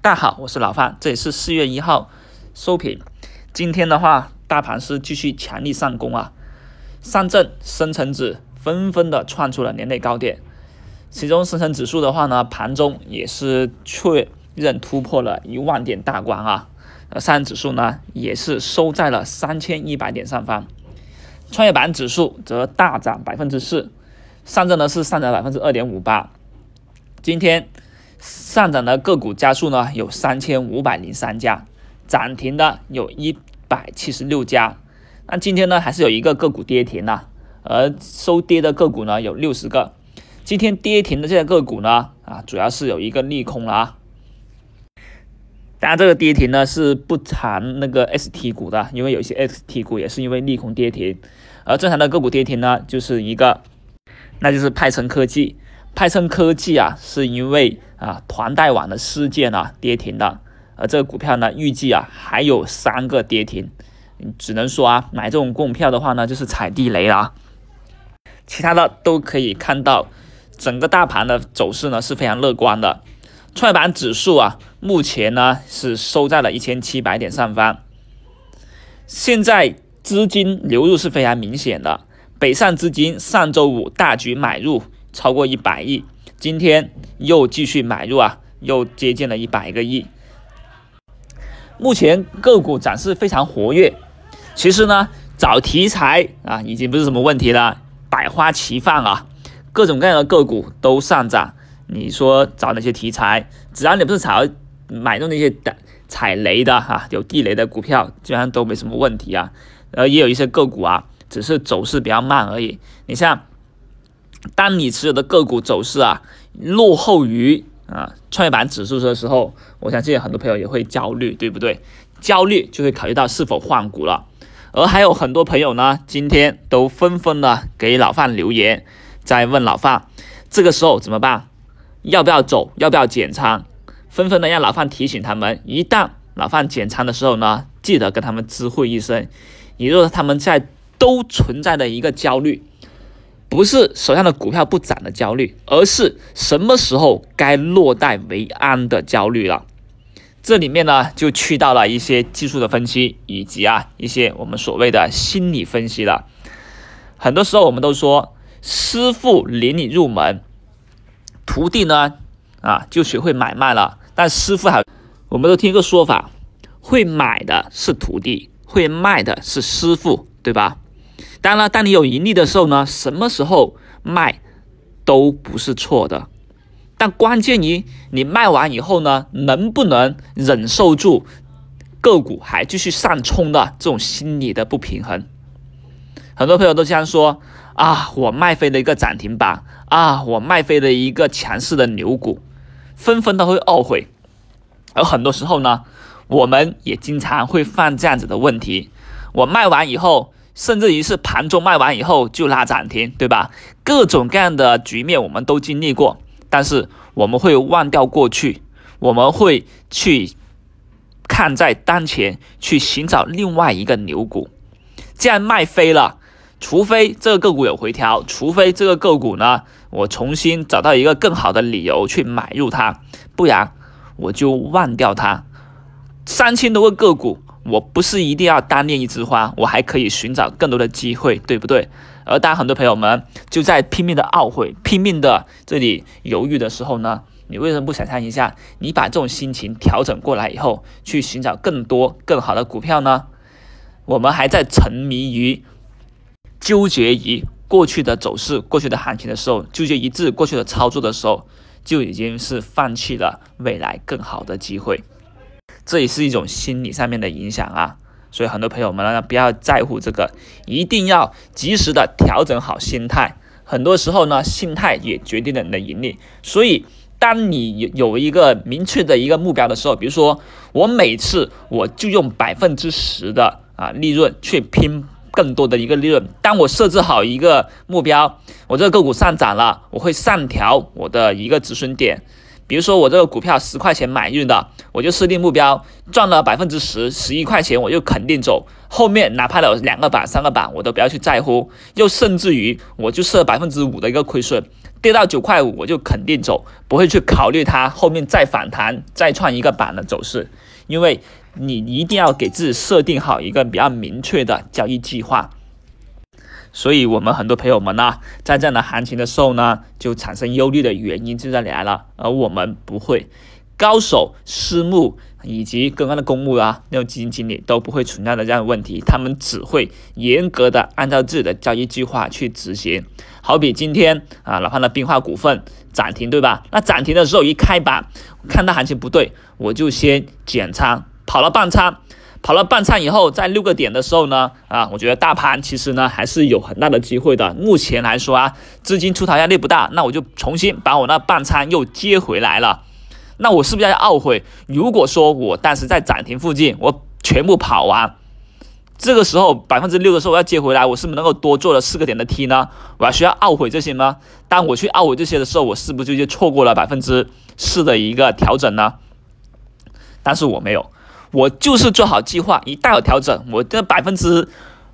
大家好，我是老范，这里是四月一号收评。今天的话，大盘是继续强力上攻啊，上证、深成指纷纷的创出了年内高点，其中深成指数的话呢，盘中也是确认突破了一万点大关啊，呃，上证指数呢也是收在了三千一百点上方，创业板指数则大涨百分之四，上证呢是上涨百分之二点五八，今天。上涨的个股家数呢有三千五百零三家，涨停的有一百七十六家。那今天呢还是有一个个股跌停了，而收跌的个股呢有六十个。今天跌停的这些个股呢啊，主要是有一个利空了啊。当然这个跌停呢是不含那个 ST 股的，因为有一些 ST 股也是因为利空跌停。而正常的个股跌停呢就是一个，那就是派成科技。派森科技啊，是因为啊团贷网的事件啊跌停的，而这个股票呢，预计啊还有三个跌停，只能说啊买这种股票的话呢，就是踩地雷了。其他的都可以看到，整个大盘的走势呢是非常乐观的。创业板指数啊，目前呢是收在了一千七百点上方，现在资金流入是非常明显的，北上资金上周五大举买入。超过一百亿，今天又继续买入啊，又接近了一百个亿。目前个股涨势非常活跃，其实呢，找题材啊，已经不是什么问题了，百花齐放啊，各种各样的个股都上涨。你说找哪些题材？只要你不是炒买入那些的踩雷的哈，有地雷的股票，基本上都没什么问题啊。呃，也有一些个股啊，只是走势比较慢而已。你像。当你持有的个股走势啊落后于啊创业板指数的时候，我相信很多朋友也会焦虑，对不对？焦虑就会考虑到是否换股了。而还有很多朋友呢，今天都纷纷的给老范留言，在问老范，这个时候怎么办？要不要走？要不要减仓？纷纷的让老范提醒他们，一旦老范减仓的时候呢，记得跟他们知会一声，也就是他们在都存在的一个焦虑。不是手上的股票不涨的焦虑，而是什么时候该落袋为安的焦虑了。这里面呢，就去到了一些技术的分析，以及啊一些我们所谓的心理分析了。很多时候我们都说，师傅领你入门，徒弟呢啊就学会买卖了。但师傅还，我们都听个说法，会买的是徒弟，会卖的是师傅，对吧？当然了，当你有盈利的时候呢，什么时候卖都不是错的，但关键于你卖完以后呢，能不能忍受住个股还继续上冲的这种心理的不平衡。很多朋友都这样说啊，我卖飞了一个涨停板啊，我卖飞了一个强势的牛股，纷纷都会懊悔。而很多时候呢，我们也经常会犯这样子的问题，我卖完以后。甚至于是盘中卖完以后就拉涨停，对吧？各种各样的局面我们都经历过，但是我们会忘掉过去，我们会去看在当前，去寻找另外一个牛股。既然卖飞了，除非这个个股有回调，除非这个个股呢，我重新找到一个更好的理由去买入它，不然我就忘掉它。三千多个个股。我不是一定要单恋一枝花，我还可以寻找更多的机会，对不对？而当很多朋友们就在拼命的懊悔、拼命的这里犹豫的时候呢，你为什么不想象一下，你把这种心情调整过来以后，去寻找更多更好的股票呢？我们还在沉迷于纠结于过去的走势、过去的行情的时候，纠结于自己过去的操作的时候，就已经是放弃了未来更好的机会。这也是一种心理上面的影响啊，所以很多朋友们呢不要在乎这个，一定要及时的调整好心态。很多时候呢，心态也决定了你的盈利。所以，当你有有一个明确的一个目标的时候，比如说我每次我就用百分之十的啊利润去拼更多的一个利润。当我设置好一个目标，我这个个股上涨了，我会上调我的一个止损点。比如说我这个股票十块钱买入的，我就设定目标赚了百分之十，十一块钱我就肯定走。后面哪怕有两个板、三个板，我都不要去在乎。又甚至于我就设百分之五的一个亏损，跌到九块五我就肯定走，不会去考虑它后面再反弹、再创一个板的走势，因为你一定要给自己设定好一个比较明确的交易计划。所以，我们很多朋友们呢，在这样的行情的时候呢，就产生忧虑的原因就在里来了。而我们不会，高手、私募以及刚刚的公募啊，那种基金经理都不会存在的这样的问题。他们只会严格的按照自己的交易计划去执行。好比今天啊，老潘的冰化股份涨停，对吧？那涨停的时候一开板，看到行情不对，我就先减仓，跑了半仓。跑了半仓以后，在六个点的时候呢，啊，我觉得大盘其实呢还是有很大的机会的。目前来说啊，资金出逃压力不大，那我就重新把我那半仓又接回来了。那我是不是要懊悔？如果说我当时在涨停附近，我全部跑完，这个时候百分之六的时候我要接回来，我是不是能够多做了四个点的 T 呢？我还需要懊悔这些吗？当我去懊悔这些的时候，我是不是就错过了百分之四的一个调整呢？但是我没有。我就是做好计划，一旦有调整，我这百分之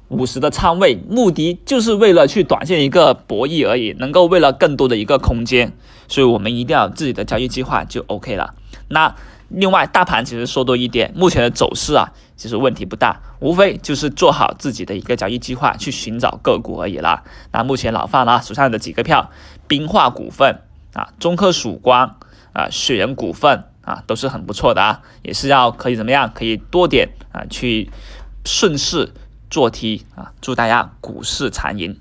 五十的仓位，目的就是为了去短线一个博弈而已，能够为了更多的一个空间，所以我们一定要有自己的交易计划就 OK 了。那另外，大盘其实说多一点，目前的走势啊，其实问题不大，无非就是做好自己的一个交易计划，去寻找个股而已啦。那目前老范呢手上的几个票，冰化股份啊，中科曙光啊，雪人股份。啊，都是很不错的啊，也是要可以怎么样？可以多点啊，去顺势做 T 啊，祝大家股市长赢。